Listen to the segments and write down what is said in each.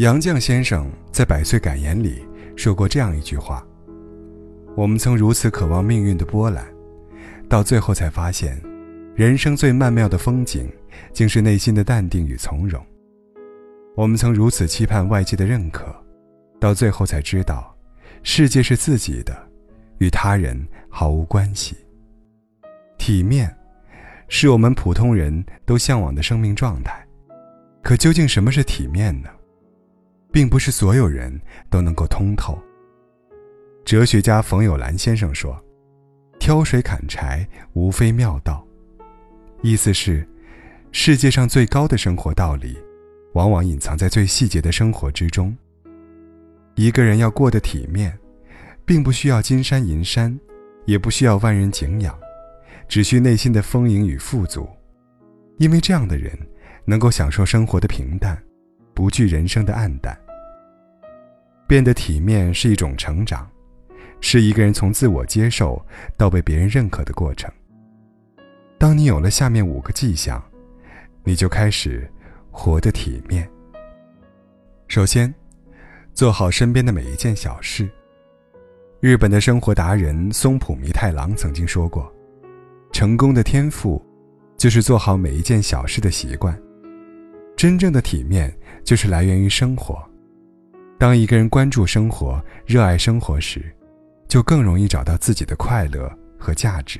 杨绛先生在《百岁感言》里说过这样一句话：“我们曾如此渴望命运的波澜，到最后才发现，人生最曼妙的风景，竟是内心的淡定与从容。我们曾如此期盼外界的认可，到最后才知道，世界是自己的，与他人毫无关系。体面。”是我们普通人都向往的生命状态，可究竟什么是体面呢？并不是所有人都能够通透。哲学家冯友兰先生说：“挑水砍柴，无非妙道。”意思是，世界上最高的生活道理，往往隐藏在最细节的生活之中。一个人要过得体面，并不需要金山银山，也不需要万人敬仰。只需内心的丰盈与富足，因为这样的人能够享受生活的平淡，不惧人生的暗淡。变得体面是一种成长，是一个人从自我接受到被别人认可的过程。当你有了下面五个迹象，你就开始活得体面。首先，做好身边的每一件小事。日本的生活达人松浦弥太郎曾经说过。成功的天赋，就是做好每一件小事的习惯。真正的体面，就是来源于生活。当一个人关注生活、热爱生活时，就更容易找到自己的快乐和价值。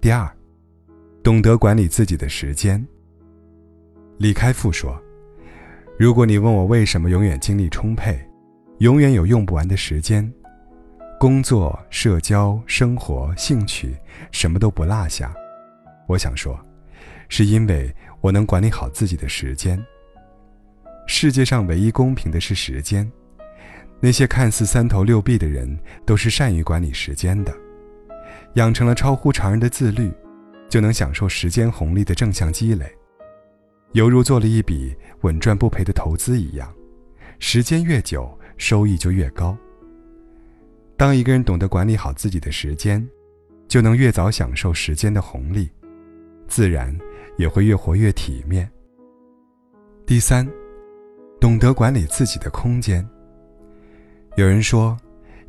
第二，懂得管理自己的时间。李开复说：“如果你问我为什么永远精力充沛，永远有用不完的时间。”工作、社交、生活、兴趣，什么都不落下。我想说，是因为我能管理好自己的时间。世界上唯一公平的是时间。那些看似三头六臂的人，都是善于管理时间的。养成了超乎常人的自律，就能享受时间红利的正向积累，犹如做了一笔稳赚不赔的投资一样。时间越久，收益就越高。当一个人懂得管理好自己的时间，就能越早享受时间的红利，自然也会越活越体面。第三，懂得管理自己的空间。有人说，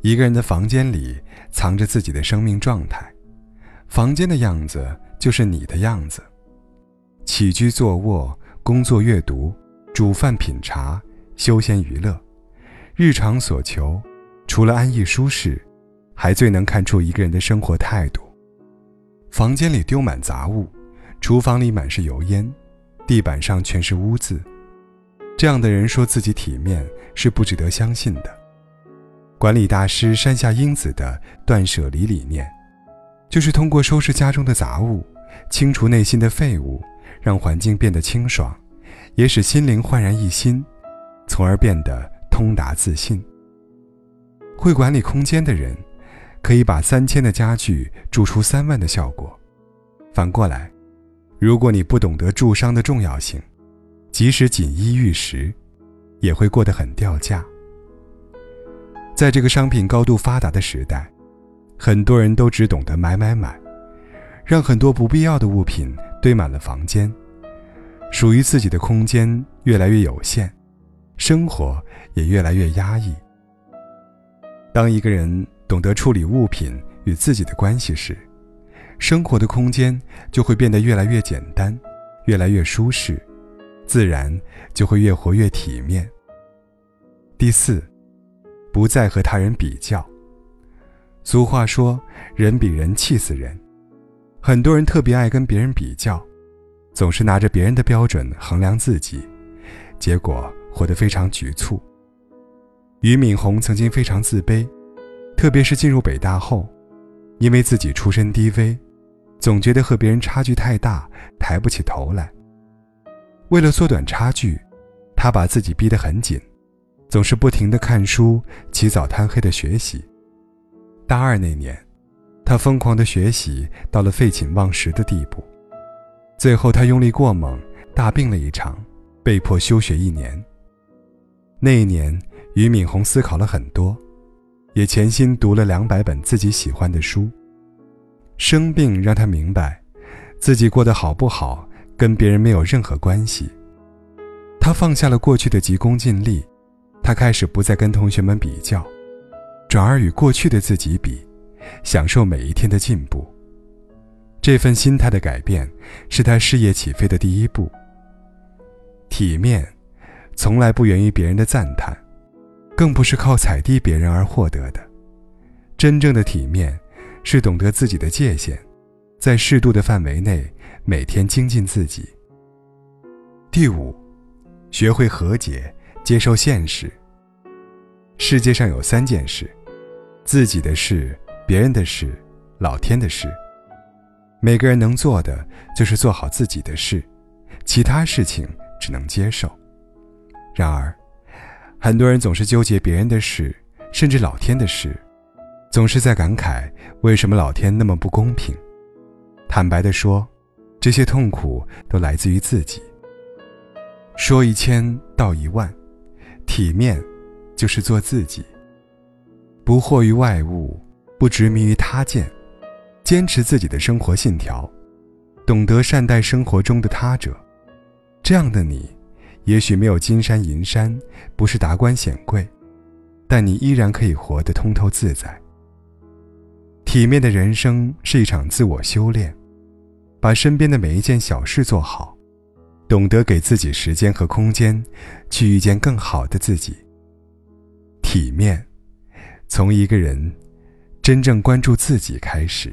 一个人的房间里藏着自己的生命状态，房间的样子就是你的样子。起居坐卧、工作阅读、煮饭品茶、休闲娱乐，日常所求。除了安逸舒适，还最能看出一个人的生活态度。房间里丢满杂物，厨房里满是油烟，地板上全是污渍，这样的人说自己体面是不值得相信的。管理大师山下英子的断舍离理念，就是通过收拾家中的杂物，清除内心的废物，让环境变得清爽，也使心灵焕然一新，从而变得通达自信。会管理空间的人，可以把三千的家具铸出三万的效果。反过来，如果你不懂得住商的重要性，即使锦衣玉食，也会过得很掉价。在这个商品高度发达的时代，很多人都只懂得买买买，让很多不必要的物品堆满了房间，属于自己的空间越来越有限，生活也越来越压抑。当一个人懂得处理物品与自己的关系时，生活的空间就会变得越来越简单，越来越舒适，自然就会越活越体面。第四，不再和他人比较。俗话说：“人比人气死人。”很多人特别爱跟别人比较，总是拿着别人的标准衡量自己，结果活得非常局促。俞敏洪曾经非常自卑，特别是进入北大后，因为自己出身低微，总觉得和别人差距太大，抬不起头来。为了缩短差距，他把自己逼得很紧，总是不停地看书，起早贪黑的学习。大二那年，他疯狂的学习到了废寝忘食的地步，最后他用力过猛，大病了一场，被迫休学一年。那一年。俞敏洪思考了很多，也潜心读了两百本自己喜欢的书。生病让他明白，自己过得好不好跟别人没有任何关系。他放下了过去的急功近利，他开始不再跟同学们比较，转而与过去的自己比，享受每一天的进步。这份心态的改变，是他事业起飞的第一步。体面，从来不源于别人的赞叹，更不是靠踩低别人而获得的。真正的体面，是懂得自己的界限，在适度的范围内，每天精进自己。第五，学会和解，接受现实。世界上有三件事：自己的事、别人的事、老天的事。每个人能做的就是做好自己的事，其他事情只能接受。然而，很多人总是纠结别人的事，甚至老天的事，总是在感慨为什么老天那么不公平。坦白的说，这些痛苦都来自于自己。说一千道一万，体面就是做自己，不惑于外物，不执迷于他见。坚持自己的生活信条，懂得善待生活中的他者，这样的你，也许没有金山银山，不是达官显贵，但你依然可以活得通透自在。体面的人生是一场自我修炼，把身边的每一件小事做好，懂得给自己时间和空间，去遇见更好的自己。体面，从一个人真正关注自己开始。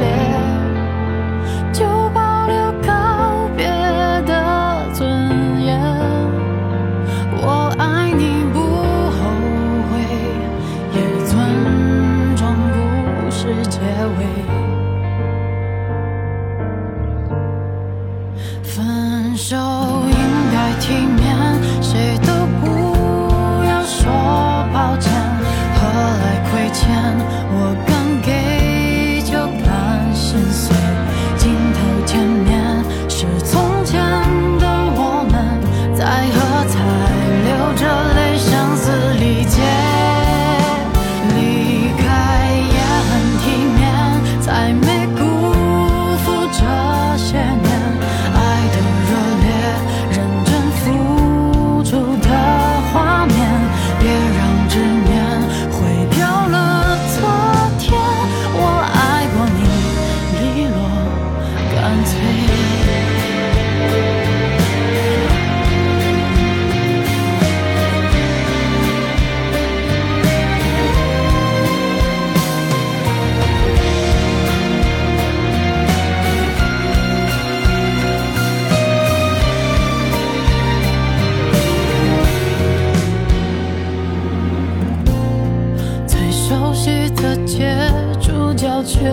却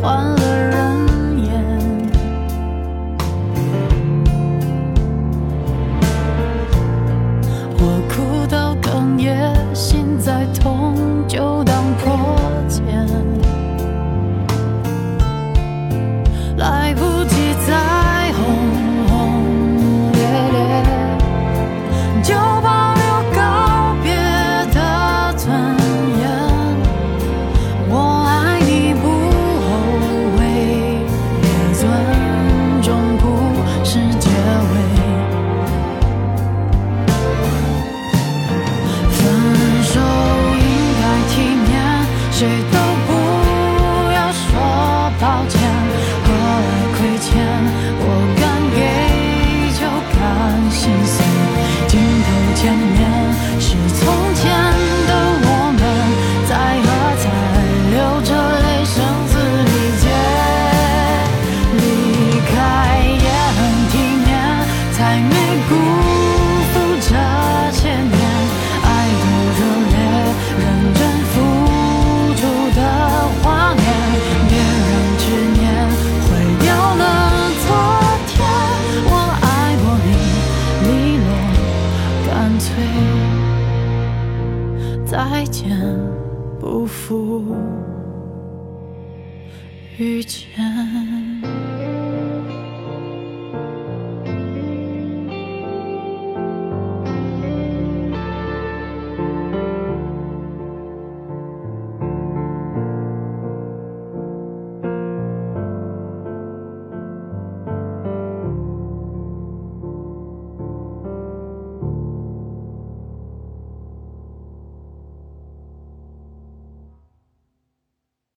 换了人。再见，不负遇见。